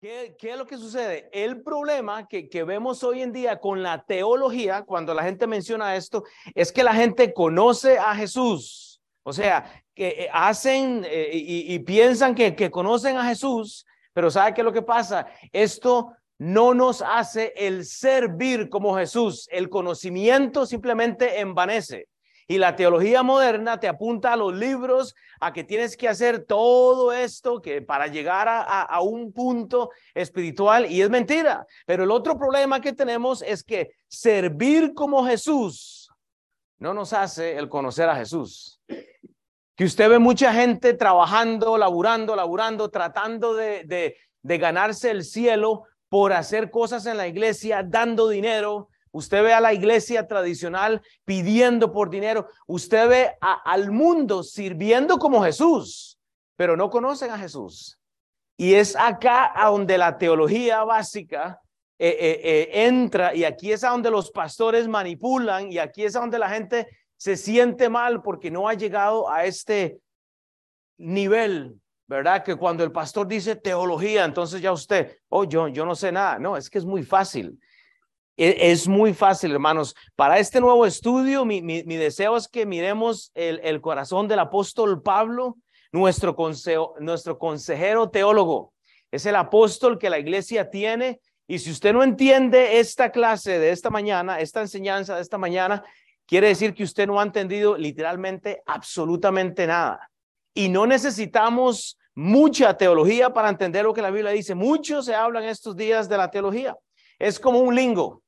¿Qué, ¿Qué, es lo que sucede? El problema que, que, vemos hoy en día con la teología, cuando la gente menciona esto, es que la gente conoce a Jesús. O sea, que eh, hacen eh, y, y, piensan que, que conocen a Jesús, pero ¿sabe qué es lo que pasa? Esto no nos hace el servir como Jesús. El conocimiento simplemente envanece. Y la teología moderna te apunta a los libros, a que tienes que hacer todo esto que para llegar a, a, un punto espiritual y es mentira. Pero el otro problema que tenemos es que servir como Jesús no nos hace el conocer a Jesús. Que usted ve mucha gente trabajando, laburando, laburando, tratando de, de ganarse el cielo por hacer cosas en la iglesia, dando dinero, Usted ve a la iglesia tradicional pidiendo por dinero. Usted ve al mundo sirviendo como Jesús, pero no conocen a Jesús. Y es acá a donde la teología básica eh, eh, eh, entra y aquí es a donde los pastores manipulan y aquí es a donde la gente se siente mal porque no ha llegado a este nivel, ¿verdad? Que cuando el pastor dice teología, entonces ya usted, oh, yo, yo no sé nada. No, es que es muy fácil. Es muy fácil, hermanos. Para este nuevo estudio, mi, deseo es que miremos el, corazón del apóstol Pablo, nuestro, consejero teólogo. Es el apóstol que la iglesia tiene. Y si usted no entiende esta clase de esta mañana, esta enseñanza de esta mañana, quiere decir que usted no ha entendido literalmente absolutamente nada. Y no necesitamos mucha teología para entender lo que la Biblia dice. Mucho se habla en estos días de la teología. Es como un lingo.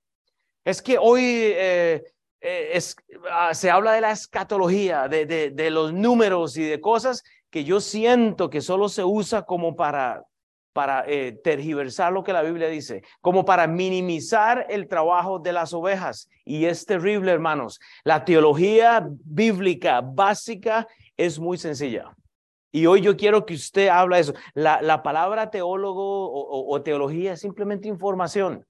Es que hoy eh, eh, uh, se habla de la escatología, de, los números y de cosas que yo siento que solo se usa como para, eh, tergiversar lo que la Biblia dice, como para minimizar el trabajo de las ovejas. Y es terrible, hermanos. La teología bíblica básica es muy sencilla. Y hoy yo quiero que usted hable eso. La, la palabra teólogo o, o teología es simplemente información.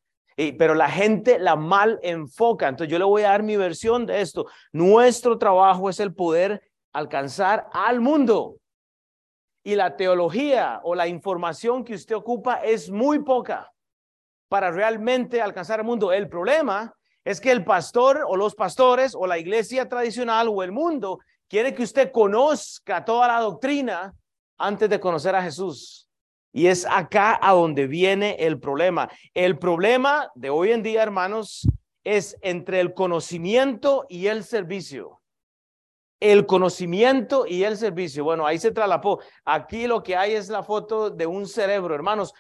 Pero la gente la mal enfoca. Entonces yo le voy a dar mi versión de esto. Nuestro trabajo es el poder alcanzar al mundo. Y la teología o la información que usted ocupa es muy poca para realmente alcanzar al mundo. El problema es que el pastor o los pastores o la iglesia tradicional o el mundo quiere que usted conozca toda la doctrina antes de conocer a Jesús. Y es acá a donde viene el problema. El problema de hoy en día, hermanos, es entre el conocimiento y el servicio. El conocimiento y el servicio. Bueno, ahí se tralapó. Aquí lo que hay es la foto de un cerebro, hermanos.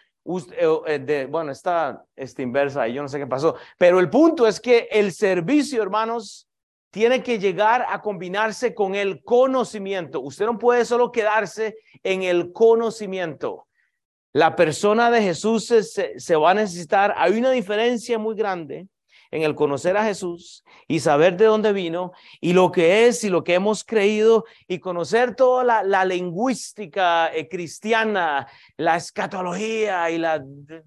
Eh, de, bueno, está, está inversa y yo no sé qué pasó. Pero el punto es que el servicio, hermanos, tiene que llegar a combinarse con el conocimiento. Usted no puede solo quedarse en el conocimiento. La persona de Jesús se, va a necesitar. Hay una diferencia muy grande en el conocer a Jesús y saber de dónde vino y lo que es y lo que hemos creído y conocer toda la, la lingüística eh, cristiana, la escatología y la,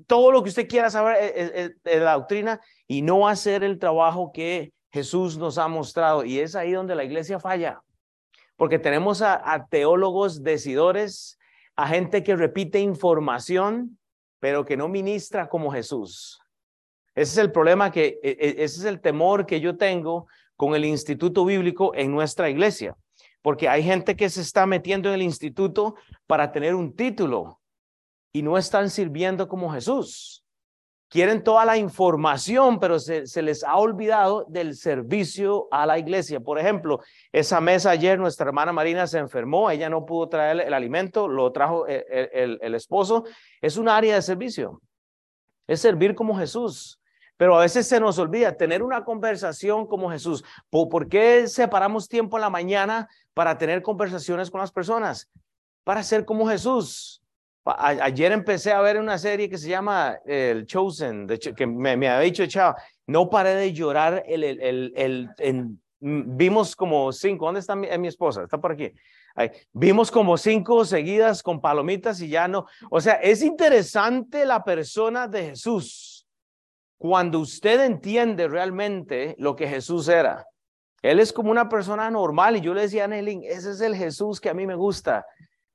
todo lo que usted quiera saber de eh, eh, la doctrina y no hacer el trabajo que Jesús nos ha mostrado. Y es ahí donde la iglesia falla, porque tenemos a, a teólogos decidores a gente que repite información, pero que no ministra como Jesús. Ese es el problema que, e, e, ese es el temor que yo tengo con el instituto bíblico en nuestra iglesia, porque hay gente que se está metiendo en el instituto para tener un título y no están sirviendo como Jesús quieren toda la información, pero se, les ha olvidado del servicio a la iglesia. Por ejemplo, esa mesa ayer, nuestra hermana Marina se enfermó, ella no pudo traer el, alimento, lo trajo el, el, esposo. Es un área de servicio, es servir como Jesús. Pero a veces se nos olvida tener una conversación como Jesús. ¿Por, ¿Por qué separamos tiempo en la mañana para tener conversaciones con las personas? Para ser como Jesús. Ayer empecé a ver una serie que se llama El Chosen, de, que me, había dicho Chava. No paré de llorar. El, el, el, vimos como cinco. ¿Dónde está mi, mi esposa? Está por aquí. Vimos como cinco seguidas con palomitas y ya no. O sea, es interesante la persona de Jesús. Cuando usted entiende realmente lo que Jesús era. Él es como una persona normal y yo le decía a ese es el Jesús que a mí me gusta.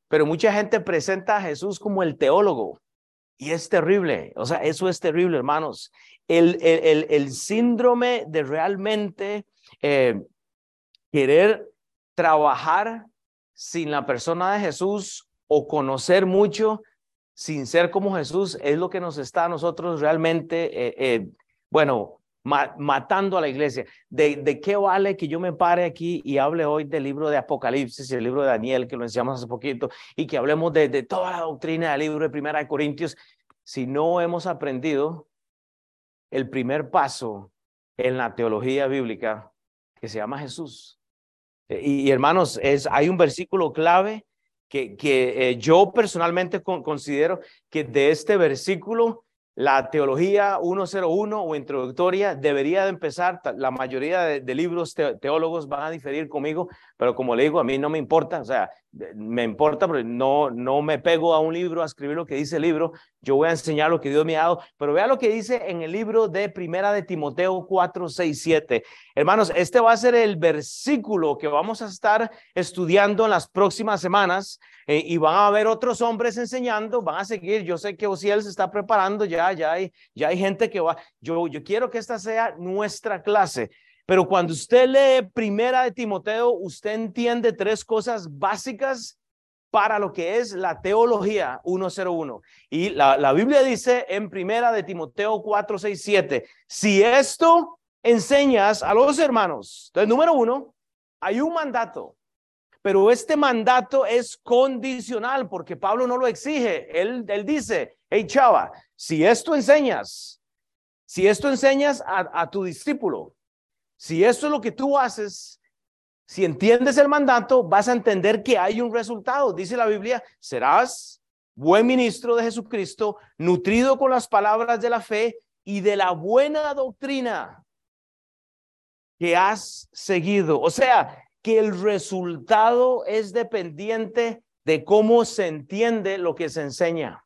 Pero mucha gente presenta a Jesús como el teólogo. Y es terrible, o sea, eso es terrible, hermanos. El, el, el, síndrome de realmente eh, querer trabajar sin la persona de Jesús o conocer mucho sin ser como Jesús es lo que nos está a nosotros realmente, eh, eh, bueno, matando a la iglesia. ¿De, ¿De, qué vale que yo me pare aquí y hable hoy del libro de Apocalipsis y el libro de Daniel, que lo enseñamos hace poquito, y que hablemos de, toda la doctrina del libro de Primera de Corintios, si no hemos aprendido el primer paso en la teología bíblica que se llama Jesús? Y, hermanos, es, hay un versículo clave que, que eh, yo personalmente considero que de este versículo la teología 101 o introductoria debería de empezar, la mayoría de, libros teólogos van a diferir conmigo, pero como le digo, a mí no me importa, o sea, me importa, pero no, no me pego a un libro a escribir lo que dice el libro, yo voy a enseñar lo que Dios me ha dado, pero vea lo que dice en el libro de Primera de Timoteo 4, 6, 7. Hermanos, este va a ser el versículo que vamos a estar estudiando en las próximas semanas eh, y van a haber otros hombres enseñando, van a seguir, yo sé que Osiel se está preparando ya, ya hay, ya hay gente que va, yo, yo quiero que esta sea nuestra clase. Pero cuando usted lee Primera de Timoteo, usted entiende tres cosas básicas para lo que es la teología 101. Y la, la Biblia dice en Primera de Timoteo 4, 6, 7, si esto enseñas a los hermanos, entonces número uno, hay un mandato, pero este mandato es condicional porque Pablo no lo exige. Él, él dice, hey chava, si esto enseñas, si esto enseñas a, a tu discípulo, si eso es lo que tú haces, si entiendes el mandato, vas a entender que hay un resultado. Dice la Biblia, serás buen ministro de Jesucristo, nutrido con las palabras de la fe y de la buena doctrina que has seguido. O sea, que el resultado es dependiente de cómo se entiende lo que se enseña.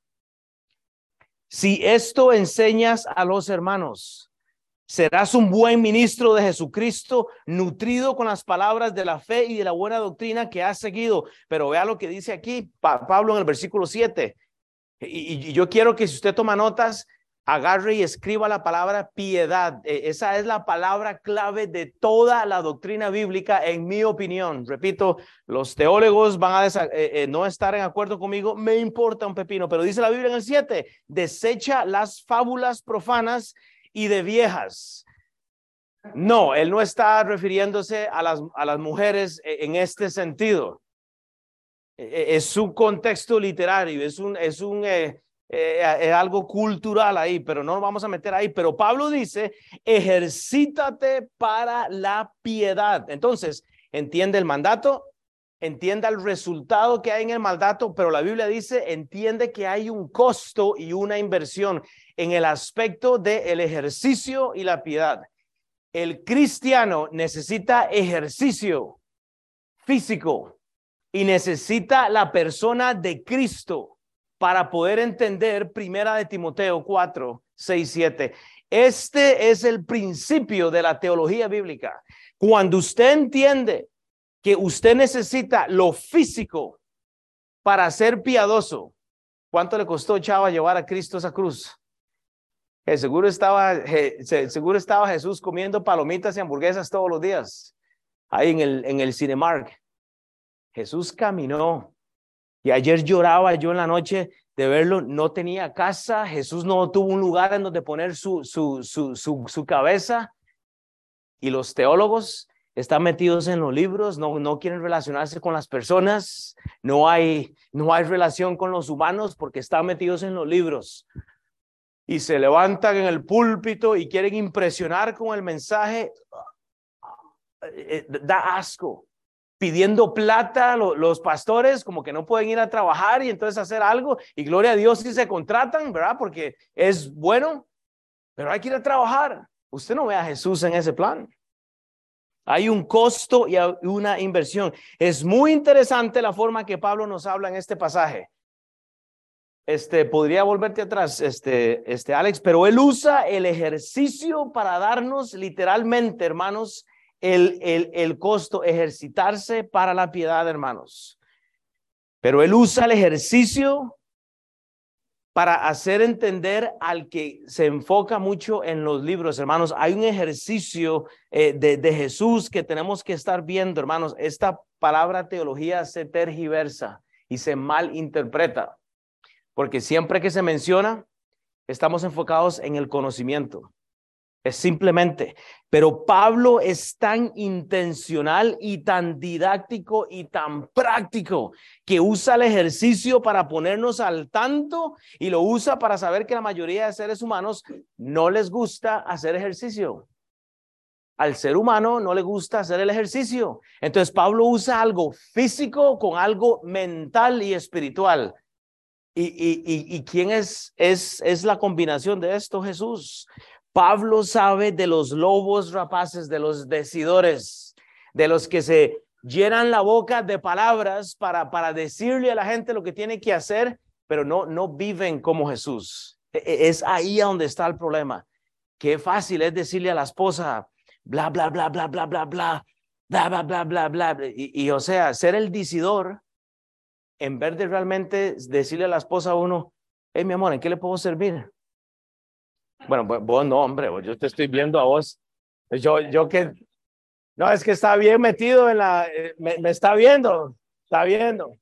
Si esto enseñas a los hermanos, Serás un buen ministro de Jesucristo, nutrido con las palabras de la fe y de la buena doctrina que has seguido. Pero vea lo que dice aquí Pablo en el versículo 7. Y, yo quiero que si usted toma notas, agarre y escriba la palabra piedad. E, esa es la palabra clave de toda la doctrina bíblica, en mi opinión. Repito, los teólogos van a eh, eh, no estar en acuerdo conmigo, me importa un pepino, pero dice la Biblia en el 7, desecha las fábulas profanas y de viejas. No, él no está refiriéndose a las, a las mujeres e, en este sentido. E, e, es su contexto literario, es un, es un, eh, eh, algo cultural ahí, pero no nos vamos a meter ahí. Pero Pablo dice, ejercítate para la piedad. Entonces, entiende el mandato, entienda el resultado que hay en el mandato, pero la Biblia dice, entiende que hay un costo y una inversión en el aspecto del ejercicio y la piedad. El cristiano necesita ejercicio físico y necesita la persona de Cristo para poder entender Primera de Timoteo 4, 6, 7. Este es el principio de la teología bíblica. Cuando usted entiende que usted necesita lo físico para ser piadoso, ¿cuánto le costó, Chava, llevar a Cristo esa cruz? Seguro, estaba, seguro estaba Jesús comiendo palomitas y hamburguesas todos los días, ahí en el, en el Cinemark. Jesús caminó y ayer lloraba yo en la noche de verlo, no tenía casa, Jesús no tuvo un lugar en donde poner su, su, su, su, su cabeza. Y los teólogos están metidos en los libros, no, no quieren relacionarse con las personas, no hay, no hay relación con los humanos porque están metidos en los libros y se levantan en el púlpito y quieren impresionar con el mensaje, eh, eh, da asco. Pidiendo plata los pastores como que no pueden ir a trabajar y entonces hacer algo y gloria a Dios si se contratan, ¿verdad? Porque es bueno, pero hay que ir a trabajar. Usted no ve a Jesús en ese plan. Hay un costo y una inversión. Es muy interesante la forma que Pablo nos habla en este pasaje este, podría volverte atrás, este, este, Alex, pero él usa el ejercicio para darnos literalmente, hermanos, el, el, el costo, ejercitarse para la piedad, hermanos. Pero él usa el ejercicio para hacer entender al que se enfoca mucho en los libros, hermanos. Hay un ejercicio eh, de, de, Jesús que tenemos que estar viendo, hermanos. Esta palabra teología se tergiversa y se malinterpreta, porque siempre que se menciona, estamos enfocados en el conocimiento. Es simplemente, pero Pablo es tan intencional y tan didáctico y tan práctico que usa el ejercicio para ponernos al tanto y lo usa para saber que la mayoría de seres humanos no les gusta hacer ejercicio. Al ser humano no le gusta hacer el ejercicio. Entonces Pablo usa algo físico con algo mental y espiritual. ¿Y, y, y, y quién es, es, es la combinación de esto? Jesús. Pablo sabe de los lobos rapaces, de los decidores, de los que se llenan la boca de palabras para, para decirle a la gente lo que tiene que hacer, pero no, no viven como Jesús. E, e, es ahí donde está el problema. Qué fácil es decirle a la esposa, bla, bla, bla, bla, bla, bla, bla, bla, bla, bla, bla, bla. Y, y o sea, ser el decidor, en vez de realmente decirle a la esposa a uno, hey, mi amor, ¿en qué le puedo servir? Bueno, vos no, hombre, yo te estoy viendo a vos. Yo, yo que, no, es que está bien metido en la, eh, me, me está viendo, está viendo.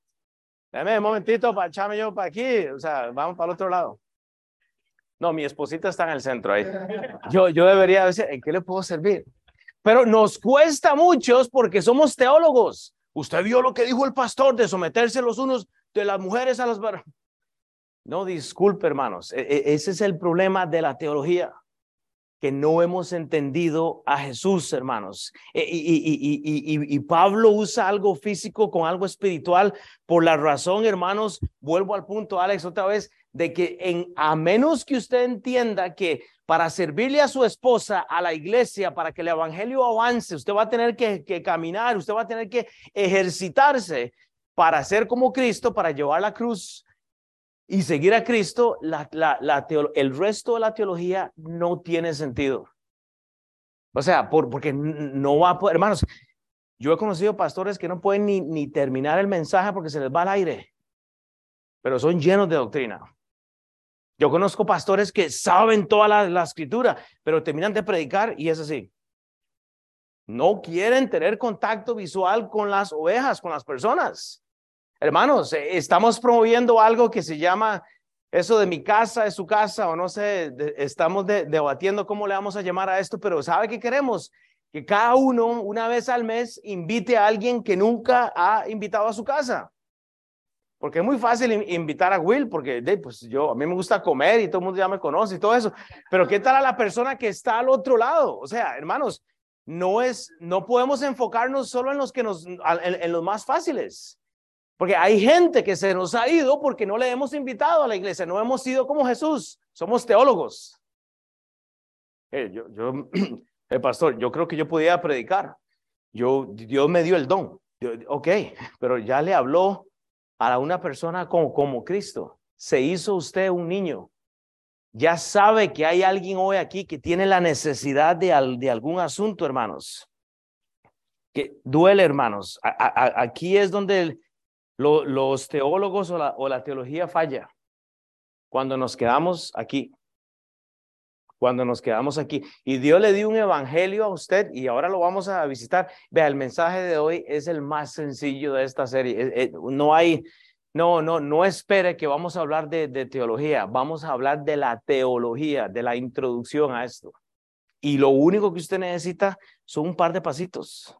Dame un momentito para echarme yo para aquí, o sea, vamos para el otro lado. No, mi esposita está en el centro ahí. Yo, yo debería decir, ¿en qué le puedo servir? Pero nos cuesta muchos porque somos teólogos. Usted vio lo que dijo el pastor de someterse los unos de las mujeres a las no, disculpe, hermanos, e, e, ese es el problema de la teología, que no hemos entendido a Jesús, hermanos. E, y, y, Pablo usa algo físico con algo espiritual por la razón, hermanos, vuelvo al punto, Alex, otra vez, de que en, a menos que usted entienda que para servirle a su esposa, a la iglesia, para que el evangelio avance, usted va a tener que, caminar, usted va a tener que ejercitarse para ser como Cristo, para llevar la cruz y seguir a Cristo, la, la, la el resto de la teología no tiene sentido. O sea, por, porque no va a poder, hermanos, yo he conocido pastores que no pueden ni, ni terminar el mensaje porque se les va al aire, pero son llenos de doctrina. Yo conozco pastores que saben toda la, la escritura, pero terminan de predicar y es así. No quieren tener contacto visual con las ovejas, con las personas. Hermanos, eh, estamos promoviendo algo que se llama eso de mi casa es su casa o no sé, estamos debatiendo cómo le vamos a llamar a esto, pero ¿sabe qué queremos? Que cada uno una vez al mes invite a alguien que nunca ha invitado a su casa. Porque es muy fácil invitar a Will, porque pues yo, a mí me gusta comer y todo el mundo ya me conoce y todo eso. Pero ¿qué tal a la persona que está al otro lado? O sea, hermanos, no es, no podemos enfocarnos solo en los que nos, en los más fáciles. Porque hay gente que se nos ha ido porque no le hemos invitado a la iglesia, no hemos sido como Jesús, somos teólogos. Eh, yo, yo eh, pastor, yo creo que yo podía predicar. Yo, Dios me dio el don. ok, pero ya le habló a una persona como, como Cristo. Se hizo usted un niño. Ya sabe que hay alguien hoy aquí que tiene la necesidad de, de algún asunto, hermanos. Que duele, hermanos. aquí es donde los teólogos o la, o la teología falla cuando nos quedamos aquí. Cuando nos quedamos aquí. Y Dios le dio un evangelio a usted y ahora lo vamos a visitar. Vea, el mensaje de hoy es el más sencillo de esta serie. No hay, no, no, no espere que vamos a hablar de, teología. Vamos a hablar de la teología, de la introducción a esto. Y lo único que usted necesita son un par de pasitos.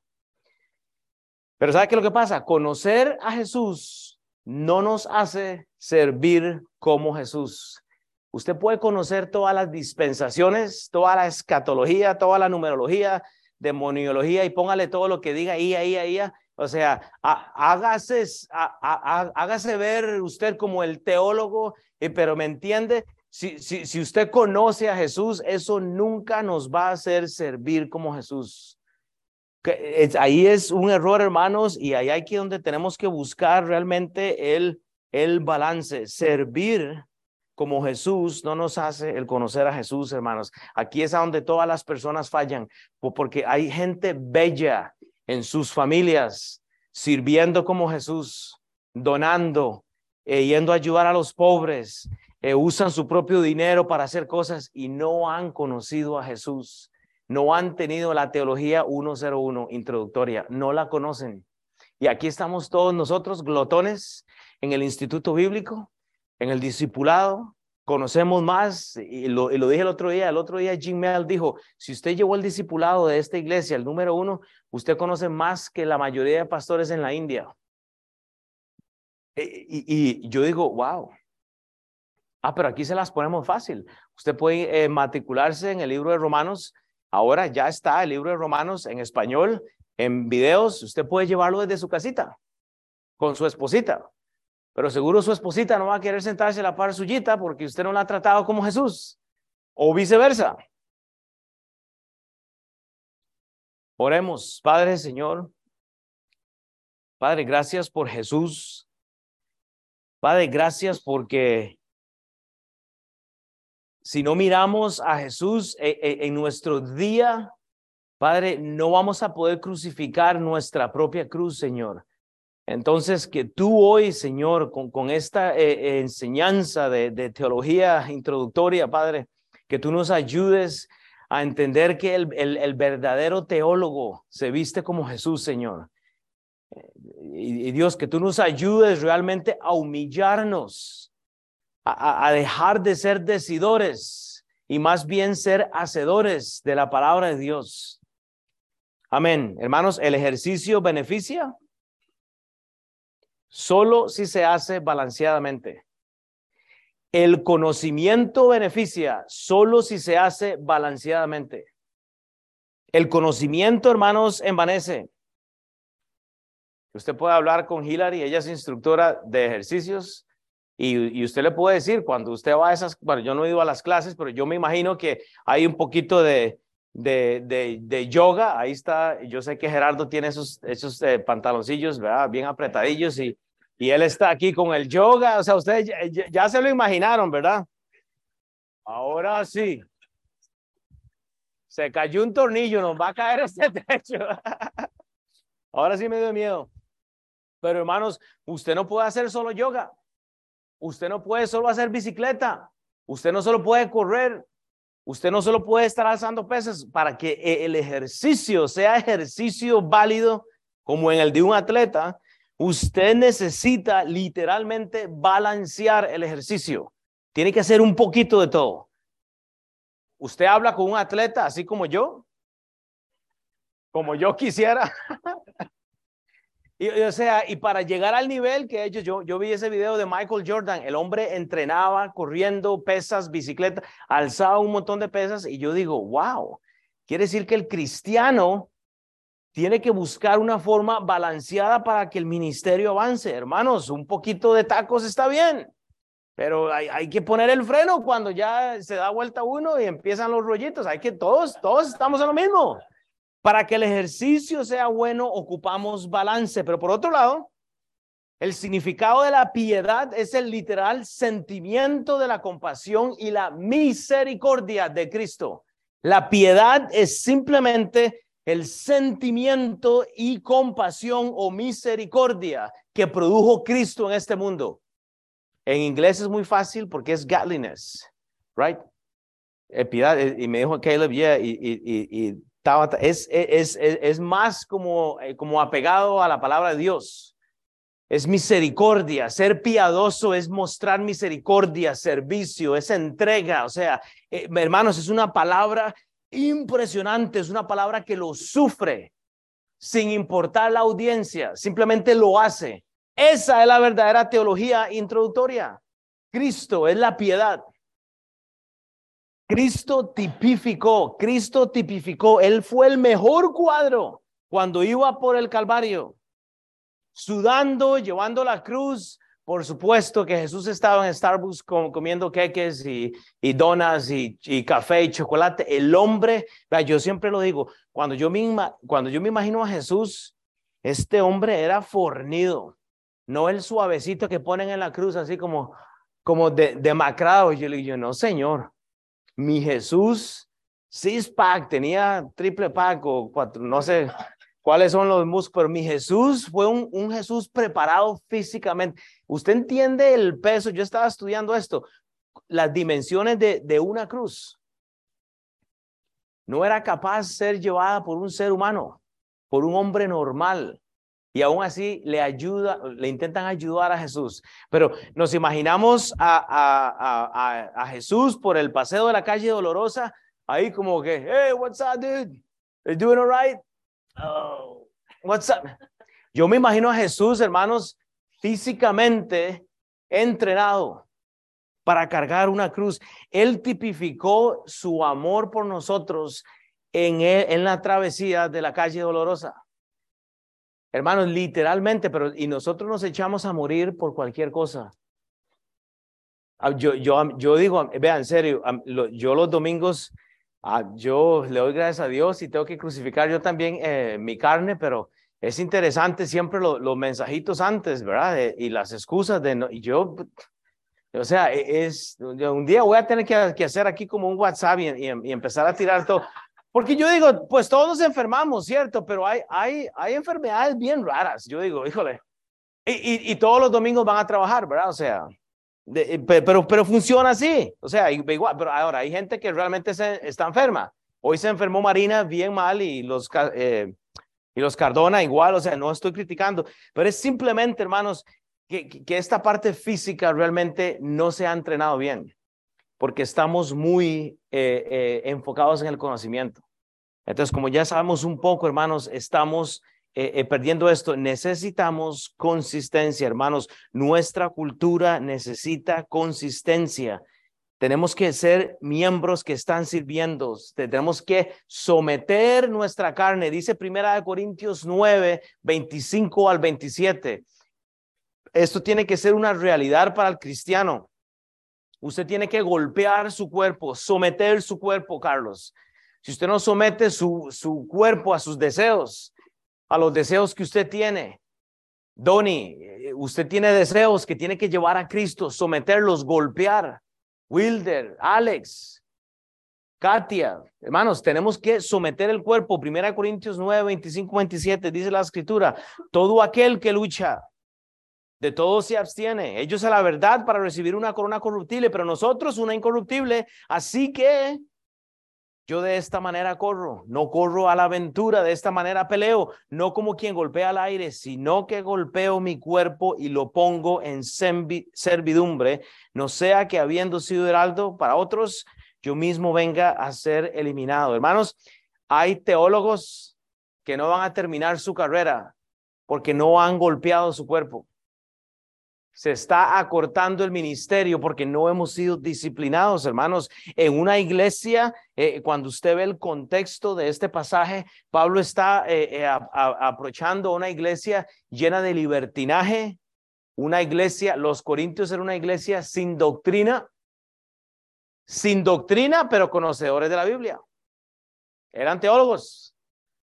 Pero ¿sabe qué lo que pasa? Conocer a Jesús no nos hace servir como Jesús. Usted puede conocer todas las dispensaciones, toda la escatología, toda la numerología, demoniología y póngale todo lo que diga ahí, ahí, ahí. O sea, hágase, hágase ver usted como el teólogo, pero me entiende, si, si, si usted conoce a Jesús, eso nunca nos va a hacer servir como Jesús ahí es un error, hermanos, y ahí hay que donde tenemos que buscar realmente el, el balance. Servir como Jesús no nos hace el conocer a Jesús, hermanos. Aquí es a donde todas las personas fallan, porque hay gente bella en sus familias, sirviendo como Jesús, donando, e yendo a ayudar a los pobres, eh, usan su propio dinero para hacer cosas y no han conocido a Jesús. No han tenido la teología 101 introductoria, no la conocen. Y aquí estamos todos nosotros, glotones, en el instituto bíblico, en el discipulado, conocemos más, y lo, dije el otro día, el otro día Jim Mel dijo, si usted llevó el discipulado de esta iglesia, el número uno, usted conoce más que la mayoría de pastores en la India. E, y, yo digo, wow. Ah, pero aquí se las ponemos fácil. Usted puede eh, matricularse en el libro de Romanos. Ahora ya está el libro de Romanos en español, en videos. Usted puede llevarlo desde su casita con su esposita. Pero seguro su esposita no va a querer sentarse a la par suyita porque usted no la ha tratado como Jesús. O viceversa. Oremos, Padre Señor. Padre, gracias por Jesús. Padre, gracias porque si no miramos a Jesús eh, eh, en nuestro día, Padre, no vamos a poder crucificar nuestra propia cruz, Señor. Entonces, que tú hoy, Señor, con, esta eh, eh, enseñanza de, teología introductoria, Padre, que tú nos ayudes a entender que el, verdadero teólogo se viste como Jesús, Señor. Y, y, Dios, que tú nos ayudes realmente a humillarnos, a, a dejar de ser decidores y más bien ser hacedores de la palabra de Dios. Amén. Hermanos, el ejercicio beneficia solo si se hace balanceadamente. El conocimiento beneficia solo si se hace balanceadamente. El conocimiento, hermanos, envanece. Usted puede hablar con Hilary, ella es instructora de ejercicios, y, usted le puede decir, cuando usted va a esas, bueno, yo no he ido a las clases, pero yo me imagino que hay un poquito de, de, de, yoga. Ahí está, yo sé que Gerardo tiene esos, esos eh, pantaloncillos, ¿verdad? Bien apretadillos y, y él está aquí con el yoga. O sea, ustedes ya, se lo imaginaron, ¿verdad? Ahora sí. Se cayó un tornillo, nos va a caer este techo. Ahora sí me dio miedo. Pero hermanos, usted no puede hacer solo yoga. Usted no puede solo hacer bicicleta. Usted no solo puede correr. Usted no solo puede estar alzando pesas para que e, el ejercicio sea ejercicio válido como en el de un atleta. Usted necesita literalmente balancear el ejercicio. Tiene que hacer un poquito de todo. Usted habla con un atleta así como yo, como yo quisiera. Y, o sea, y para llegar al nivel que ellos, yo, yo vi ese video de Michael Jordan, el hombre entrenaba corriendo pesas, bicicleta, alzaba un montón de pesas y yo digo, wow, quiere decir que el cristiano tiene que buscar una forma balanceada para que el ministerio avance. Hermanos, un poquito de tacos está bien, pero hay, que poner el freno cuando ya se da vuelta uno y empiezan los rollitos. Hay que todos, todos estamos en lo mismo. Para que el ejercicio sea bueno, ocupamos balance, pero por otro lado, el significado de la piedad es el literal sentimiento de la compasión y la misericordia de Cristo. La piedad es simplemente el sentimiento y compasión o misericordia que produjo Cristo en este mundo. En inglés es muy fácil porque es godliness, right? Piedad, eh, y me dijo Caleb, yeah, y, y, y es, es, es, más como, eh, como apegado a la palabra de Dios. Es misericordia. Ser piadoso es mostrar misericordia, servicio, es entrega. O sea, eh, hermanos, es una palabra impresionante, es una palabra que lo sufre sin importar la audiencia, simplemente lo hace. Esa es la verdadera teología introductoria. Cristo es la piedad. Cristo tipificó, Cristo tipificó, Él fue el mejor cuadro cuando iba por el Calvario, sudando, llevando la cruz. Por supuesto que Jesús estaba en Starbucks comiendo queques y, y donas y, café y chocolate. El hombre, yo siempre lo digo, cuando yo, me imagino a Jesús, este hombre era fornido, no el suavecito que ponen en la cruz, así como, como de, demacrado. Yo le digo, no, Señor, mi Jesús six pack, tenía triple pack o cuatro, no sé cuáles son los músculos, pero mi Jesús fue un, un Jesús preparado físicamente. Usted entiende el peso, yo estaba estudiando esto. las dimensiones de, de una cruz. No era capaz de ser llevada por un ser humano, por un hombre normal. Y aún así le ayuda, le intentan ayudar a Jesús. Pero nos imaginamos a, a, a, a Jesús por el paseo de la calle Dolorosa, ahí como que, hey, what's up, dude? You doing all right? Oh, what's up? Yo me imagino a Jesús, hermanos, físicamente entrenado para cargar una cruz. Él tipificó su amor por nosotros en, en la travesía de la calle dolorosa. Hermanos, literalmente, pero y nosotros nos echamos a morir por cualquier cosa. Ah, yo, yo, yo digo, vean, en serio, yo los domingos, ah, yo le doy gracias a Dios y tengo que crucificar yo también eh, mi carne, pero es interesante siempre los mensajitos antes, ¿verdad? y las excusas de, no, y yo, o sea, e, es, un día voy a tener que, que hacer aquí como un WhatsApp y, y, empezar a tirar todo. Porque yo digo, pues todos nos enfermamos, ¿cierto? Pero hay, hay, hay enfermedades bien raras. Yo digo, híjole. Y, y, todos los domingos van a trabajar, ¿verdad? O sea, de, pero, pero funciona así. O sea, igual, pero ahora hay gente que realmente se, está enferma. Hoy se enfermó Marina bien mal y los, eh, y los Cardona igual, o sea, no estoy criticando, pero es simplemente, hermanos, que, que esta parte física realmente no se ha entrenado bien, porque estamos muy eh, eh, enfocados en el conocimiento. Entonces, como ya sabemos un poco, hermanos, estamos eh, perdiendo esto. Necesitamos consistencia, hermanos. Nuestra cultura necesita consistencia. Tenemos que ser miembros que están sirviendo. Tenemos que someter nuestra carne. Dice Primera de Corintios 9, 25 al 27. Esto tiene que ser una realidad para el cristiano. Usted tiene que golpear su cuerpo, someter su cuerpo, Carlos. Si usted no somete su, su cuerpo a sus deseos, a los deseos que usted tiene, Donny, usted tiene deseos que tiene que llevar a Cristo, someterlos, golpear. Wilder, Alex, Katia, hermanos, tenemos que someter el cuerpo. Primera Corintios 9, 25, 27, dice la escritura, todo aquel que lucha, de todo se abstiene. Ellos a la verdad para recibir una corona corruptible, pero nosotros una incorruptible. Así que yo de esta manera corro, no corro a la aventura, de esta manera peleo, no como quien golpea al aire, sino que golpeo mi cuerpo y lo pongo en servidumbre, no sea que habiendo sido heraldo para otros, yo mismo venga a ser eliminado. Hermanos, hay teólogos que no van a terminar su carrera porque no han golpeado su cuerpo se está acortando el ministerio porque no hemos sido disciplinados, hermanos. En una iglesia, eh, cuando usted ve el contexto de este pasaje, Pablo está eh, eh, aprovechando una iglesia llena de libertinaje, una iglesia, los corintios era una iglesia sin doctrina, sin doctrina, pero conocedores de la Biblia. Eran teólogos.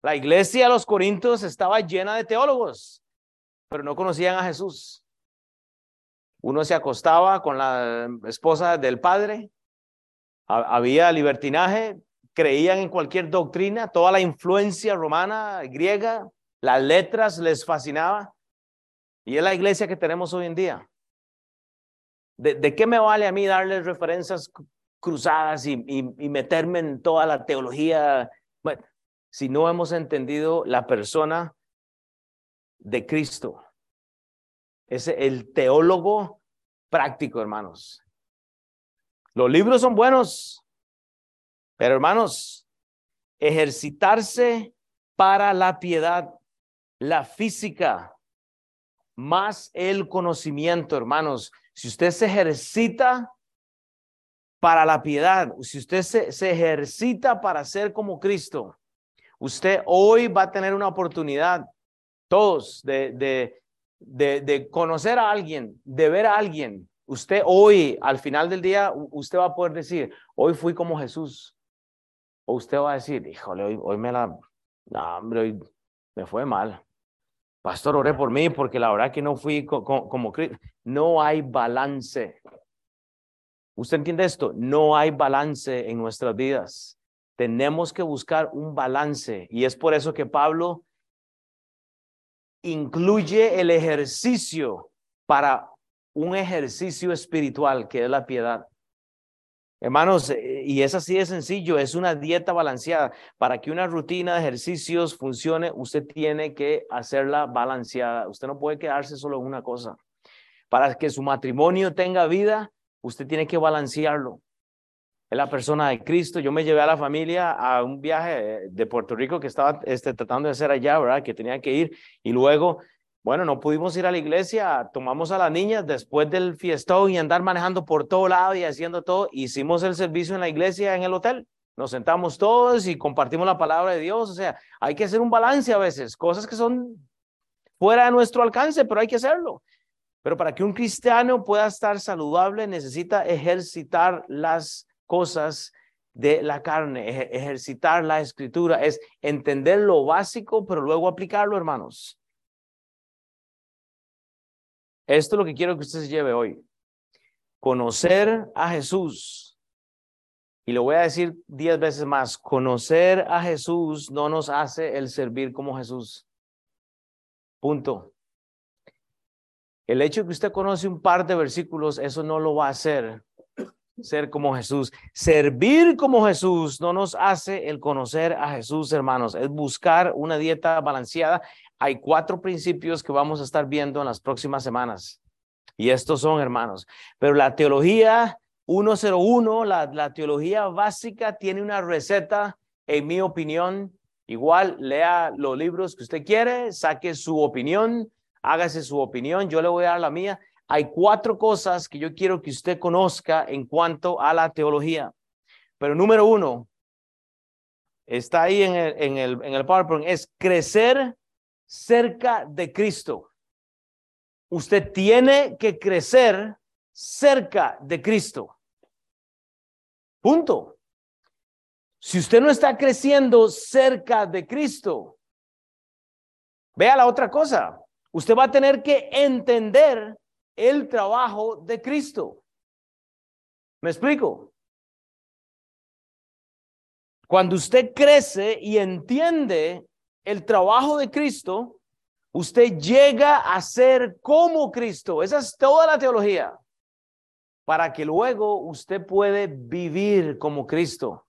La iglesia de los corintios estaba llena de teólogos, pero no conocían a Jesús. Uno se acostaba con la esposa del padre, había libertinaje, creían en cualquier doctrina, toda la influencia romana, griega, las letras les fascinaba. Y es la iglesia que tenemos hoy en día. ¿De, qué me vale a mí darles referencias cruzadas y, y, meterme en toda la teología? si no hemos entendido la persona de Cristo. Es el teólogo práctico, hermanos. Los libros son buenos, pero hermanos, ejercitarse para la piedad, la física, más el conocimiento, hermanos. Si usted se ejercita para la piedad, si usted se, se ejercita para ser como Cristo, usted hoy va a tener una oportunidad, todos, de, de de, conocer a alguien, de ver a alguien, usted hoy, al final del día, usted va a poder decir, hoy fui como Jesús. O usted va a decir, híjole, hoy, hoy me la, no, hombre, hoy me fue mal. Pastor, oré por mí porque la verdad que no fui como Cristo. No hay balance. ¿Usted entiende esto? No hay balance en nuestras vidas. Tenemos que buscar un balance y es por eso que Pablo incluye el ejercicio para un ejercicio espiritual que es la piedad. Hermanos, eh, y es así de sencillo, es una dieta balanceada. Para que una rutina de ejercicios funcione, usted tiene que hacerla balanceada. Usted no puede quedarse solo en una cosa. Para que su matrimonio tenga vida, usted tiene que balancearlo. La persona de Cristo. Yo me llevé a la familia a un viaje de Puerto Rico que estaba este, tratando de hacer allá, ¿verdad? Que tenía que ir. Y luego bueno, no pudimos ir a la iglesia, tomamos a las niñas después del fiestón y andar manejando por todo lado y haciendo todo. Hicimos el servicio en la iglesia, en el hotel. Nos sentamos todos y compartimos la palabra de Dios. O sea, hay que hacer un balance a veces, cosas que son fuera de nuestro alcance, pero hay que hacerlo. Pero para que un cristiano pueda estar saludable, necesita ejercitar las cosas de la carne, ejercitar la escritura, es entender lo básico, pero luego aplicarlo, hermanos. Esto es lo que quiero que usted se lleve hoy. Conocer a Jesús. Y lo voy a decir diez veces más. Conocer a Jesús no nos hace el servir como Jesús. Punto. El hecho de que usted conoce un par de versículos, eso no lo va a hacer ser como Jesús. Servir como Jesús no nos hace el conocer a Jesús, hermanos. Es buscar una dieta balanceada hay cuatro principios que vamos a estar viendo en las próximas semanas. Y estos son, hermanos. Pero la teología 101, la, la teología básica, tiene una receta, en mi opinión. Igual, lea los libros que usted quiere, saque su opinión, hágase su opinión, yo le voy a dar la mía. Hay cuatro cosas que yo quiero que usted conozca en cuanto a la teología. Pero número uno, está ahí en el, en el, en el PowerPoint, es crecer cerca de Cristo. Usted tiene que crecer cerca de Cristo. Punto. Si usted no está creciendo cerca de Cristo, vea la otra cosa. Usted va a tener que entender el trabajo de Cristo. ¿Me explico? Cuando usted crece y entiende el trabajo de Cristo, usted llega a ser como Cristo. Esa es toda la teología. Para que luego usted puede vivir como Cristo.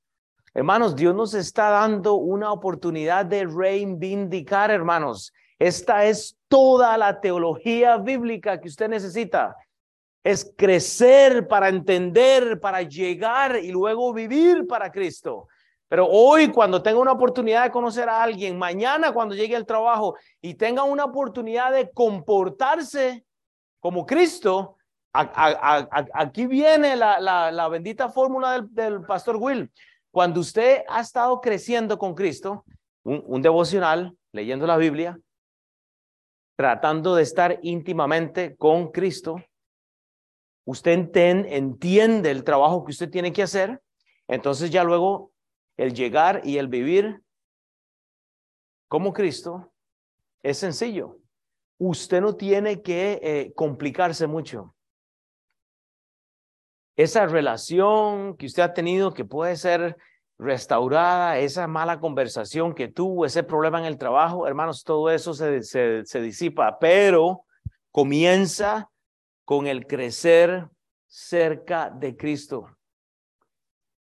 Hermanos, Dios nos está dando una oportunidad de reivindicar, hermanos. Esta es toda la teología bíblica que usted necesita. Es crecer para entender, para llegar y luego vivir para Cristo. Pero hoy, cuando tenga una oportunidad de conocer a alguien, mañana cuando llegue al trabajo y tenga una oportunidad de comportarse como Cristo, aquí viene la, bendita fórmula del, pastor Will. Cuando usted ha estado creciendo con Cristo, un, devocional, leyendo la Biblia, tratando de estar íntimamente con Cristo, usted entiende el trabajo que usted tiene que hacer, entonces ya luego el llegar y el vivir como Cristo es sencillo. Usted no tiene que eh, complicarse mucho. Esa relación que usted ha tenido que puede ser restaurada, esa mala conversación que tuvo, ese problema en el trabajo, hermanos, todo eso se, se disipa, pero comienza con el crecer cerca de Cristo.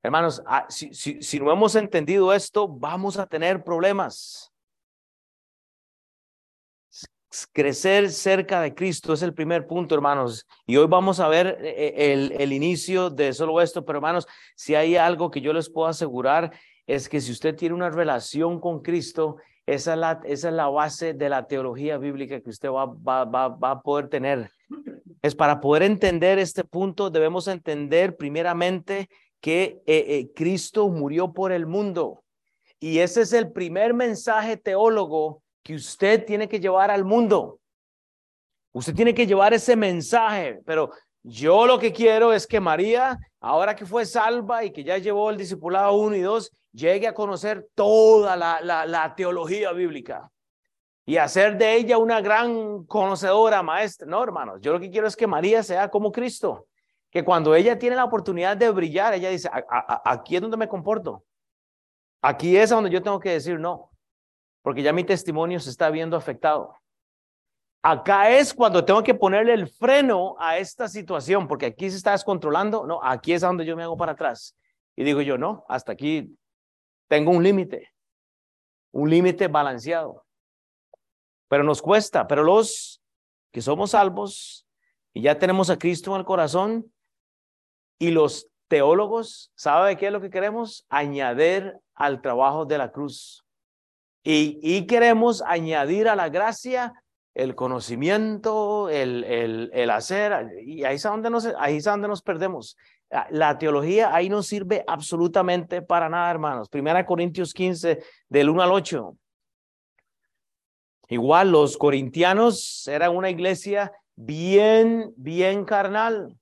Hermanos, ah, si, no hemos entendido esto, vamos a tener problemas. Crecer cerca de Cristo es el primer punto, hermanos. Y hoy vamos a ver eh, eh, el, el inicio de solo esto, pero hermanos, si hay algo que yo les puedo asegurar, es que si usted tiene una relación con Cristo, esa es la, esa es la base de la teología bíblica que usted va, va, va, va a poder tener. Es para poder entender este punto, debemos entender primeramente que eh, Cristo murió por el mundo. Y ese es el primer mensaje teólogo que usted tiene que llevar al mundo. Usted tiene que llevar ese mensaje, pero yo lo que quiero es que María, ahora que fue salva y que ya llevó el discipulado 1 y 2, llegue a conocer toda la, la, teología bíblica y hacer de ella una gran conocedora, maestra. No, hermanos, yo lo que quiero es que María sea como Cristo que cuando ella tiene la oportunidad de brillar, ella dice, aquí es donde me comporto. Aquí es donde yo tengo que decir no, porque ya mi testimonio se está viendo afectado. Acá es cuando tengo que ponerle el freno a esta situación, porque aquí se está descontrolando. No, aquí es donde yo me hago para atrás. Y digo yo, no, hasta aquí tengo un límite, un límite balanceado. Pero nos cuesta, pero los que somos salvos y ya tenemos a Cristo en el corazón y los teólogos, ¿sabe qué es lo que queremos? Añadir al trabajo de la cruz. Y, queremos añadir a la gracia el conocimiento, el, hacer, y ahí es, donde nos, ahí es donde nos perdemos. Ah, la teología ahí no sirve absolutamente para nada, hermanos. Primera Corintios 15, del 1 al 8. Igual los corintianos eran una iglesia bien, bien carnal.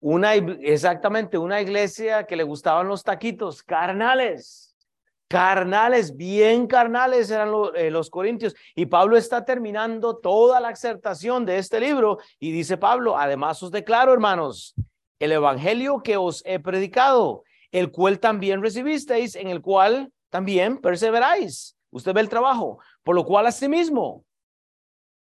Una, exactamente, una iglesia que le gustaban los taquitos, carnales. Carnales, bien carnales eran eh, los corintios. Y Pablo está terminando toda la exertación de este libro y dice Pablo, además os declaro, hermanos, el evangelio que os he predicado, el cual también recibisteis, en el cual también perseveráis. Usted ve el trabajo, por lo cual asimismo,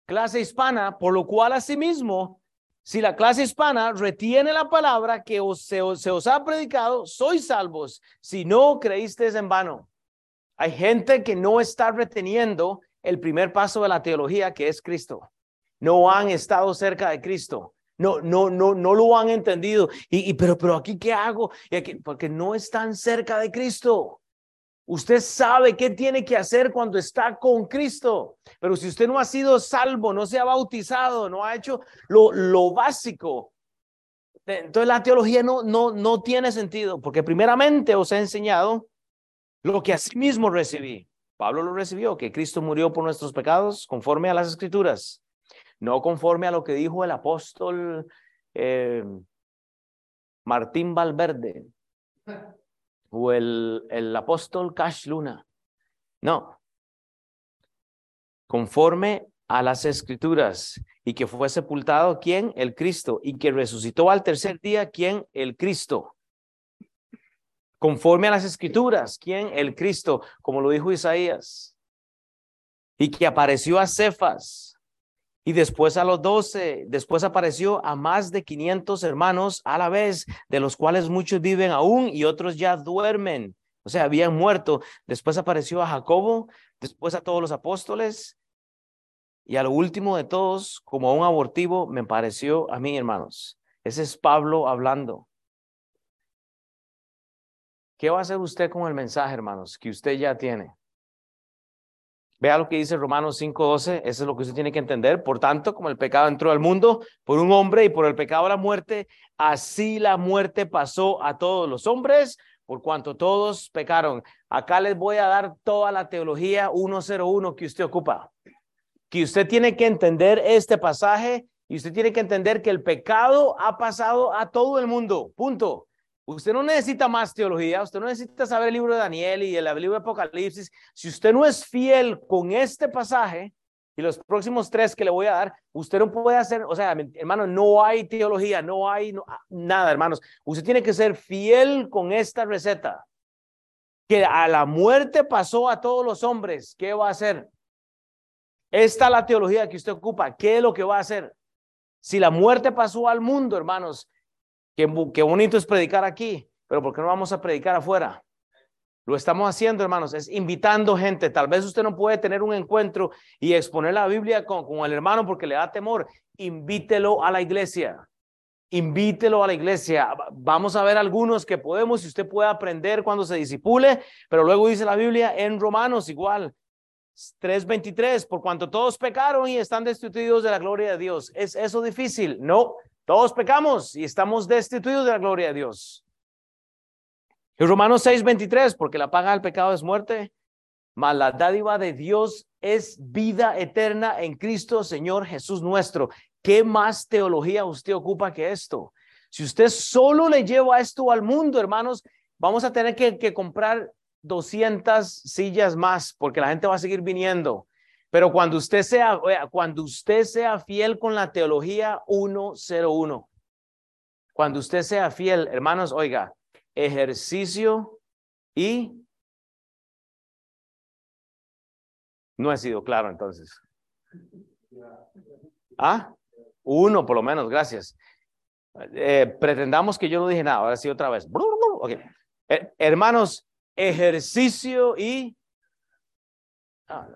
clase hispana, por lo cual asimismo, si la clase hispana retiene la palabra que se os ha predicado, sois salvos, si no creísteis en vano. Hay gente que no está reteniendo el primer paso de la teología, que es Cristo. No han estado cerca de Cristo. No, no, no, no lo han entendido. Y, pero, pero aquí, ¿qué hago? porque no están cerca de Cristo. Usted sabe qué tiene que hacer cuando está con Cristo, pero si usted no ha sido salvo, no se ha bautizado, no ha hecho lo, lo básico, entonces la teología no, no, no tiene sentido, porque primeramente os he enseñado lo que mismo recibí. Pablo lo recibió, que Cristo murió por nuestros pecados conforme a las escrituras, no conforme a lo que dijo el apóstol eh, Martín Valverde o el, el apóstol Cash Luna. No. Conforme a las escrituras y que fue sepultado, ¿quién? El Cristo. Y que resucitó al tercer día, ¿quién? El Cristo. Conforme a las escrituras, ¿quién? El Cristo, como lo dijo Isaías. Y que apareció a Cefas y después a los doce, después apareció a más de quinientos hermanos a la vez, de los cuales muchos viven aún y otros ya duermen, o sea, habían muerto. Después apareció a Jacobo, después a todos los apóstoles y a lo último de todos, como a un abortivo, me pareció a mí, hermanos. Ese es Pablo hablando. ¿Qué va a hacer usted con el mensaje, hermanos, que usted ya tiene? Vea lo que dice Romanos 5:12, eso es lo que usted tiene que entender. Por tanto, como el pecado entró al mundo por un hombre y por el pecado la muerte, así la muerte pasó a todos los hombres, por cuanto todos pecaron. Acá les voy a dar toda la teología 101 que usted ocupa. Que usted tiene que entender este pasaje y usted tiene que entender que el pecado ha pasado a todo el mundo. Punto. Usted no necesita más teología, usted no necesita saber el libro de Daniel y el libro de Apocalipsis. Si usted no es fiel con este pasaje y los próximos tres que le voy a dar, usted no puede hacer, o sea, hermano, no hay teología, no hay nada, hermanos. Usted tiene que ser fiel con esta receta. Que a la muerte pasó a todos los hombres, ¿qué va a hacer? Esta es la teología que usted ocupa, ¿qué es lo que va a hacer? Si la muerte pasó al mundo, hermanos, Qué, bonito es predicar aquí, pero ¿por qué no vamos a predicar afuera? Lo estamos haciendo, hermanos, es invitando gente. Tal vez usted no puede tener un encuentro y exponer la Biblia con, el hermano porque le da temor. Invítelo a la iglesia. Invítelo a la iglesia. Vamos a ver algunos que podemos y usted puede aprender cuando se disipule, pero luego dice la Biblia en Romanos igual. 3.23, por cuanto todos pecaron y están destituidos de la gloria de Dios. ¿Es eso difícil? No, todos pecamos y estamos destituidos de la gloria de Dios. En Romanos 6:23, porque la paga del pecado es muerte, mas la dádiva de Dios es vida eterna en Cristo, Señor Jesús nuestro. ¿Qué más teología usted ocupa que esto? Si usted solo le lleva esto al mundo, hermanos, vamos a tener que, que comprar 200 sillas más porque la gente va a seguir viniendo. Pero cuando usted sea, cuando usted sea fiel con la teología 101, cuando usted sea fiel, hermanos, oiga, ejercicio y no he sido claro entonces. Ah, uno por lo menos, gracias. Eh, pretendamos que yo no dije nada, ahora sí otra vez. Okay. Eh, hermanos, ejercicio y...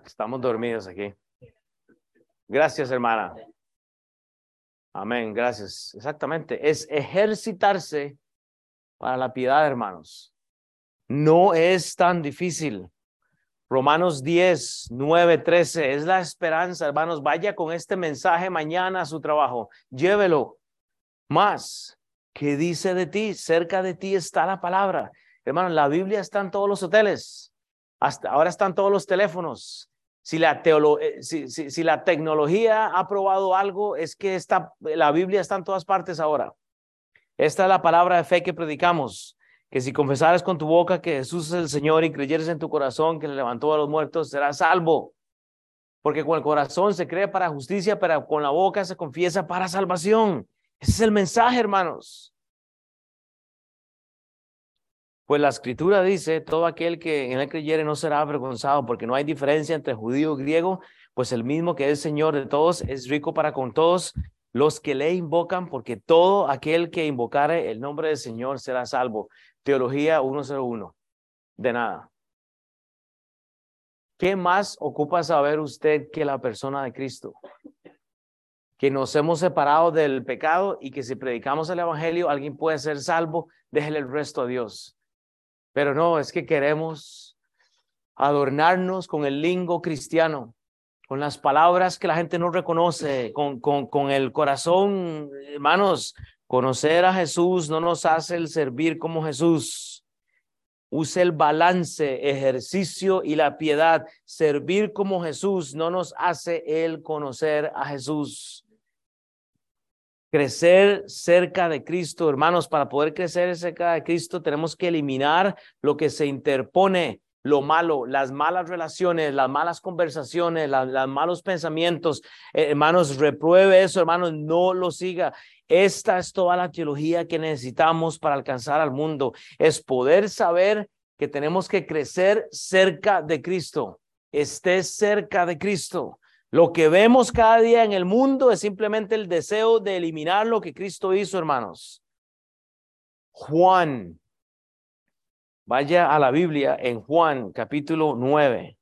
Estamos dormidos aquí. Gracias, hermana. Amén, gracias. Exactamente, es ejercitarse para la piedad, hermanos. No es tan difícil. Romanos 10, 9, 13 es la esperanza, hermanos. Vaya con este mensaje mañana a su trabajo. Llévelo más. ¿Qué dice de ti? Cerca de ti está la palabra. Hermanos, la Biblia está en todos los hoteles. Hasta ahora están todos los teléfonos. Si la, eh, si, la tecnología ha probado algo, es que la Biblia está en todas partes ahora. Esta es la palabra de fe que predicamos, que si confesares con tu boca que Jesús es el Señor y creyeres en tu corazón que le levantó a los muertos, serás salvo. Porque con el corazón se cree para justicia, pero con la boca se confiesa para salvación. Ese es el mensaje, hermanos. Pues la escritura dice, todo aquel que en él creyere no será avergonzado, porque no hay diferencia entre judío y griego, pues el mismo que es Señor de todos es rico para con todos los que le invocan, porque todo aquel que invocare el nombre del Señor será salvo. Teología 101. De nada. ¿Qué más ocupa saber usted que la persona de Cristo? Que nos hemos separado del pecado y que si predicamos el Evangelio, alguien puede ser salvo, déjele el resto a Dios. Pero no, es que queremos adornarnos con el lingo cristiano, con las palabras que la gente no reconoce, con, con, con el corazón, hermanos, conocer a Jesús no nos hace el servir como Jesús. Use el balance, ejercicio y la piedad. Servir como Jesús no nos hace el conocer a Jesús crecer cerca de Cristo, hermanos, para poder crecer cerca de Cristo tenemos que eliminar lo que se interpone, lo malo, las malas relaciones, las malas conversaciones, los malos pensamientos. Eh, hermanos, repruebe eso, hermanos, no lo siga. Esta es toda la teología que necesitamos para alcanzar al mundo. Es poder saber que tenemos que crecer cerca de Cristo. Esté cerca de Cristo. Lo que vemos cada día en el mundo es simplemente el deseo de eliminar lo que Cristo hizo, hermanos. Juan, vaya a la Biblia en Juan capítulo 9.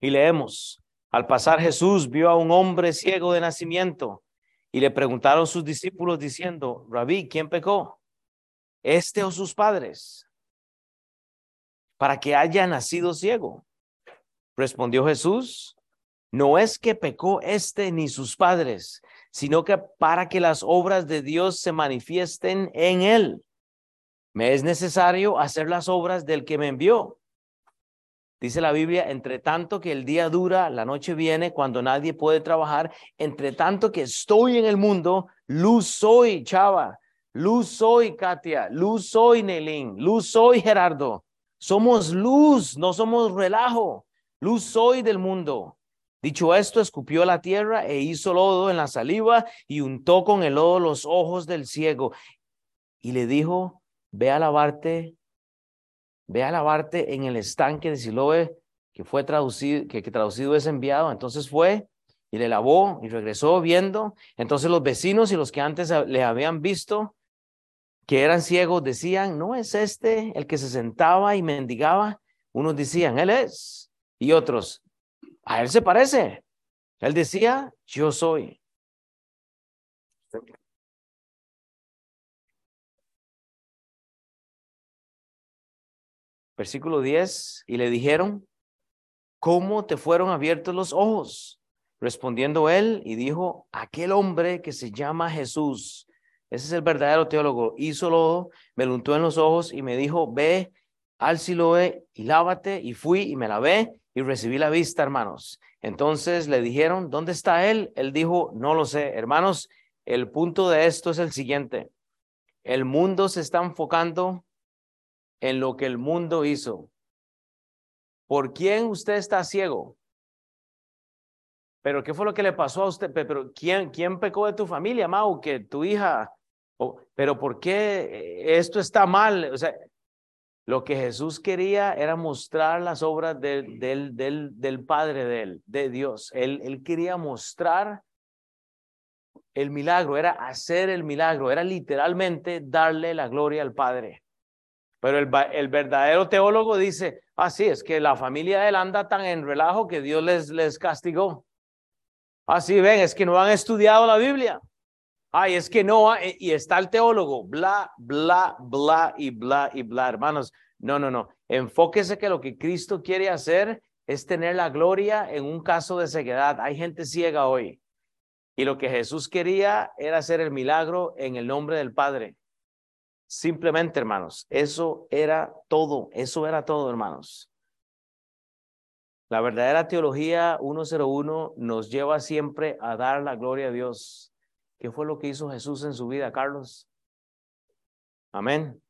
Y leemos, al pasar Jesús vio a un hombre ciego de nacimiento y le preguntaron sus discípulos diciendo, Rabí, ¿quién pecó? ¿Este o sus padres? Para que haya nacido ciego. Respondió Jesús, no es que pecó este ni sus padres, sino que para que las obras de Dios se manifiesten en él. Me es necesario hacer las obras del que me envió. Dice la Biblia, entre tanto que el día dura, la noche viene cuando nadie puede trabajar, entre tanto que estoy en el mundo, luz soy, chava, luz soy, Katia, luz soy, Nelín, luz soy, Gerardo. Somos luz, no somos relajo. Luz soy del mundo. Dicho esto, escupió la tierra e hizo lodo en la saliva y untó con el lodo los ojos del ciego. Y le dijo, ve a lavarte, ve a lavarte en el estanque de Siloé, que fue traducido, que, traducido es enviado. Entonces fue y le lavó y regresó viendo. Entonces los vecinos y los que antes le habían visto que eran ciegos decían, ¿no es este el que se sentaba y mendigaba? Unos decían, él es y otros, a él se parece. Él decía, yo soy. Versículo 10, y le dijeron, ¿cómo te fueron abiertos los ojos? Respondiendo él y dijo, aquel hombre que se llama Jesús, ese es el verdadero teólogo, hizo lodo, me lo untó en los ojos y me dijo, ve al Siloé y lávate, y fui y me lavé y recibí la vista, hermanos. Entonces le dijeron, ¿dónde está él? Él dijo, no lo sé. Hermanos, el punto de esto es el siguiente. El mundo se está enfocando en lo que el mundo hizo. ¿Por quién usted está ciego? Pero ¿qué fue lo que le pasó a usted? Pero ¿quién, quién pecó de tu familia, Mau? Que tu hija. pero ¿por qué esto está mal? O sea, Lo que Jesús quería era mostrar las obras del, Padre de él, de Dios. Él, él quería mostrar el milagro, era hacer el milagro, era literalmente darle la gloria al Padre. Pero el, el verdadero teólogo dice, ah, sí, es que la familia de él anda tan en relajo que Dios les, les castigó. Así ah, ven, es que no han estudiado la Biblia. Ay, es que no, eh, y está el teólogo, bla, bla, bla y bla y bla, hermanos. No, no, no. Enfóquese que lo que Cristo quiere hacer es tener la gloria en un caso de ceguedad. Hay gente ciega hoy. Y lo que Jesús quería era hacer el milagro en el nombre del Padre. Simplemente, hermanos, eso era todo, eso era todo, hermanos. La verdadera teología 101 nos lleva siempre a dar la gloria a Dios. ¿Qué fue lo que hizo Jesús en su vida, Carlos? Amén.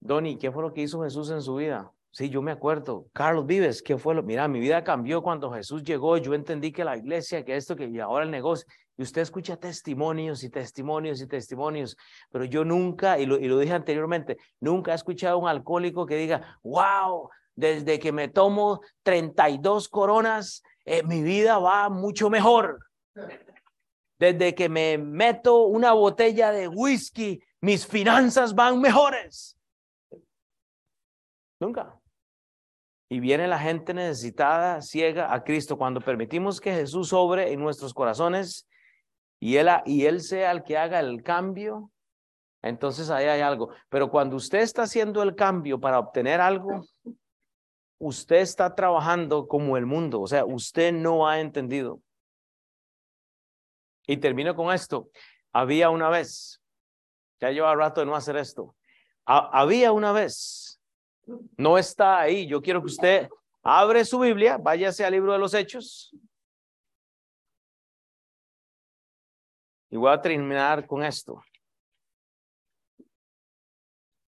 Donny, ¿qué fue lo que hizo Jesús en su vida? Sí, yo me acuerdo. Carlos Vives, ¿qué fue lo? Mira, mi vida cambió cuando Jesús llegó. Yo entendí que la iglesia, que esto, que y ahora el negocio. Y usted escucha testimonios y testimonios y testimonios, pero yo nunca, y lo, dije anteriormente, nunca he escuchado a un alcohólico que diga, wow, desde que me tomo 32 coronas, eh, mi vida va mucho mejor. Desde que me meto una botella de whisky, mis finanzas van mejores. Nunca. Y viene la gente necesitada, ciega a Cristo. Cuando permitimos que Jesús sobre en nuestros corazones y él, y él sea el que haga el cambio, entonces ahí hay algo. Pero cuando usted está haciendo el cambio para obtener algo, usted está trabajando como el mundo, o sea, usted no ha entendido. Y termino con esto. Había una vez, ya lleva rato de no hacer esto, había una vez, no está ahí, yo quiero que usted abre su Biblia, váyase al libro de los Hechos. Y voy a terminar con esto.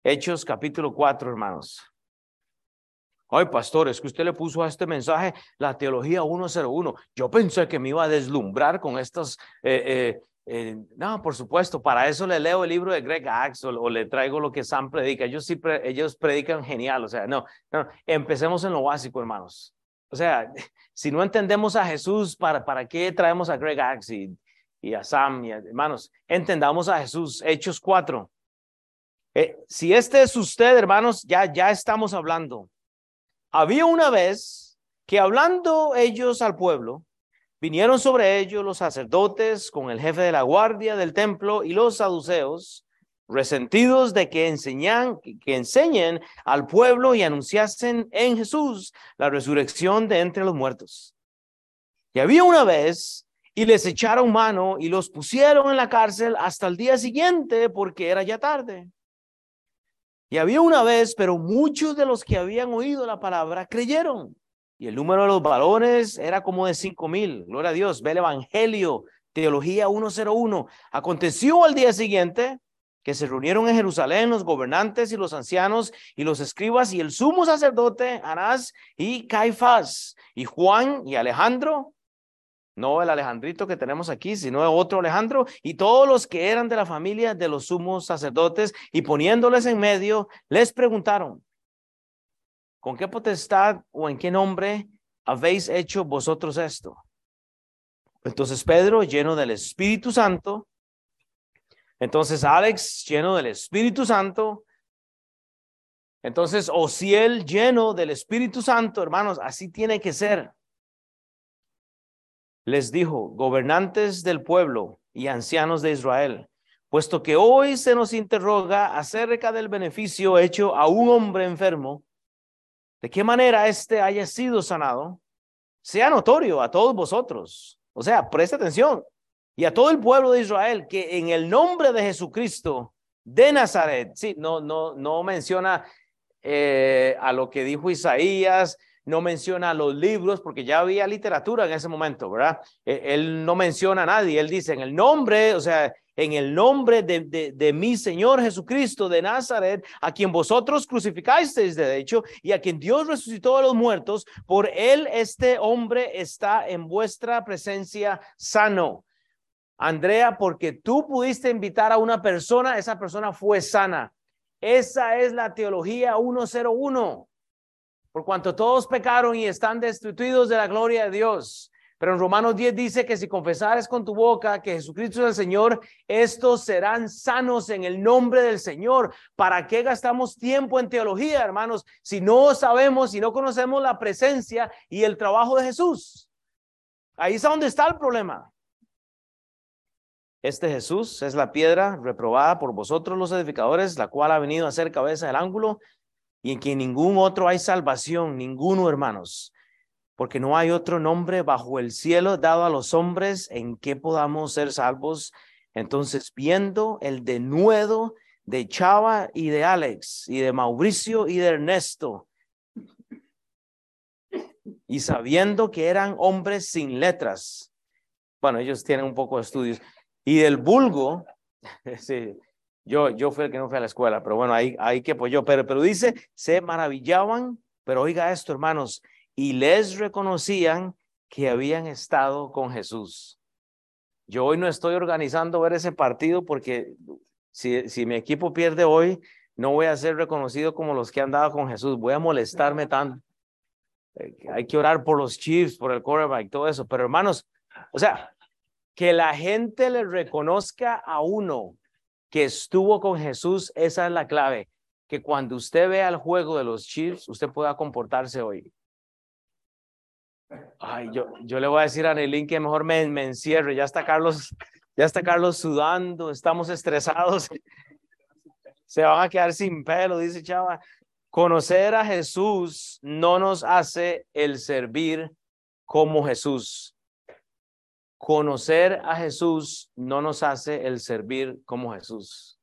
Hechos capítulo 4, hermanos. Ay, pastor, es que usted le puso a este mensaje la teología 101. Yo pensé que me iba a deslumbrar con estos. Eh, eh, eh, no, por supuesto, para eso le leo el libro de Greg Axel o, le traigo lo que Sam predica. Ellos ellos predican genial. O sea, no, no, empecemos en lo básico, hermanos. O sea, si no entendemos a Jesús, ¿para, para qué traemos a Greg Axel y, a Sam? Y hermanos, entendamos a Jesús. Hechos 4. si este es usted, hermanos, ya, ya estamos hablando. Había una vez que hablando ellos al pueblo, vinieron sobre ellos los sacerdotes con el jefe de la guardia del templo y los saduceos, resentidos de que enseñan, que enseñen al pueblo y anunciasen en Jesús la resurrección de entre los muertos. Y había una vez y les echaron mano y los pusieron en la cárcel hasta el día siguiente porque era ya tarde. Y había una vez, pero muchos de los que habían oído la palabra creyeron. Y el número de los varones era como de cinco mil. Gloria a Dios. Ve el Evangelio, Teología 101. Aconteció al día siguiente que se reunieron en Jerusalén los gobernantes y los ancianos y los escribas y el sumo sacerdote Anás y Caifás y Juan y Alejandro no el Alejandrito que tenemos aquí, sino otro Alejandro, y todos los que eran de la familia de los sumos sacerdotes, y poniéndoles en medio, les preguntaron, ¿con qué potestad o en qué nombre habéis hecho vosotros esto? Entonces Pedro, lleno del Espíritu Santo, entonces Alex, lleno del Espíritu Santo, entonces Osiel, lleno del Espíritu Santo, hermanos, así tiene que ser les dijo, gobernantes del pueblo y ancianos de Israel, puesto que hoy se nos interroga acerca del beneficio hecho a un hombre enfermo, de qué manera éste haya sido sanado, sea notorio a todos vosotros. O sea, presta atención. Y a todo el pueblo de Israel que en el nombre de Jesucristo de Nazaret, sí, no, no, no menciona eh, a lo que dijo Isaías, no menciona los libros porque ya había literatura en ese momento, ¿verdad? E, él no menciona a nadie, él dice en el nombre, o sea, en el nombre de, de, mi Señor Jesucristo de Nazaret, a quien vosotros crucificasteis de hecho, y a quien Dios resucitó a los muertos, por él este hombre está en vuestra presencia sano. Andrea, porque tú pudiste invitar a una persona, esa persona fue sana. Esa es la teología 101. Por cuanto todos pecaron y están destituidos de la gloria de Dios. Pero en Romanos 10 dice que si confesares con tu boca que Jesucristo es el Señor, estos serán sanos en el nombre del Señor. ¿Para qué gastamos tiempo en teología, hermanos, si no sabemos, si no conocemos la presencia y el trabajo de Jesús? Ahí es donde está el problema. Este Jesús es la piedra reprobada por vosotros los edificadores, la cual ha venido a ser cabeza del ángulo y en quien ningún otro hay salvación, ninguno, hermanos porque no hay otro nombre bajo el cielo dado a los hombres en que podamos ser salvos. Entonces, viendo el denuedo de Chava y de Alex y de Mauricio y de Ernesto, y sabiendo que eran hombres sin letras, bueno, ellos tienen un poco de estudios, y del vulgo, sí, yo, yo fui el que no fui a la escuela, pero bueno, ahí, ahí que pues yo, pero, pero dice, se maravillaban, pero oiga esto, hermanos, y les reconocían que habían estado con Jesús. Yo hoy no estoy organizando ver ese partido porque si, si mi equipo pierde hoy, no voy a ser reconocido como los que han dado con Jesús. Voy a molestarme tanto. Eh, hay que orar por los Chiefs, por el quarterback, todo eso. Pero hermanos, o sea, que la gente le reconozca a uno que estuvo con Jesús, esa es la clave. Que cuando usted vea el juego de los Chiefs, usted pueda comportarse hoy. Ay, yo, yo le voy a decir a Nelín que mejor me, me encierre. Ya está Carlos, ya está Carlos sudando, estamos estresados. Se van a quedar sin pelo, dice Chava. Conocer a Jesús no nos hace el servir como Jesús. Conocer a Jesús no nos hace el servir como Jesús.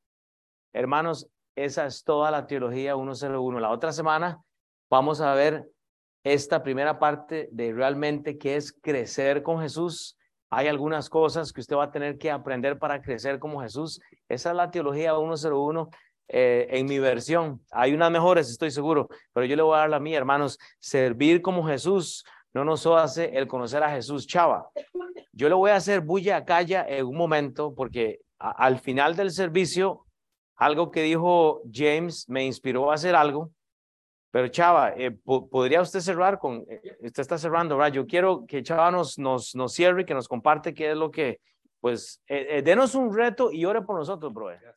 Hermanos, esa es toda la teología 101. La otra semana vamos a ver esta primera parte de realmente qué es crecer con Jesús. Hay algunas cosas que usted va a tener que aprender para crecer como Jesús. Esa es la teología 101 eh, en mi versión. Hay unas mejores, estoy seguro, pero yo le voy a dar la mía, hermanos. Servir como Jesús no nos hace el conocer a Jesús. Chava, yo le voy a hacer bulla a calla en un momento porque al final del servicio, algo que dijo James me inspiró a hacer algo pero Chava, eh, ¿podría usted cerrar con, eh, usted está cerrando, ¿verdad? Yo quiero que Chava nos, nos, nos cierre y que nos comparte qué es lo que, pues, eh, denos un reto y ore por nosotros, brother.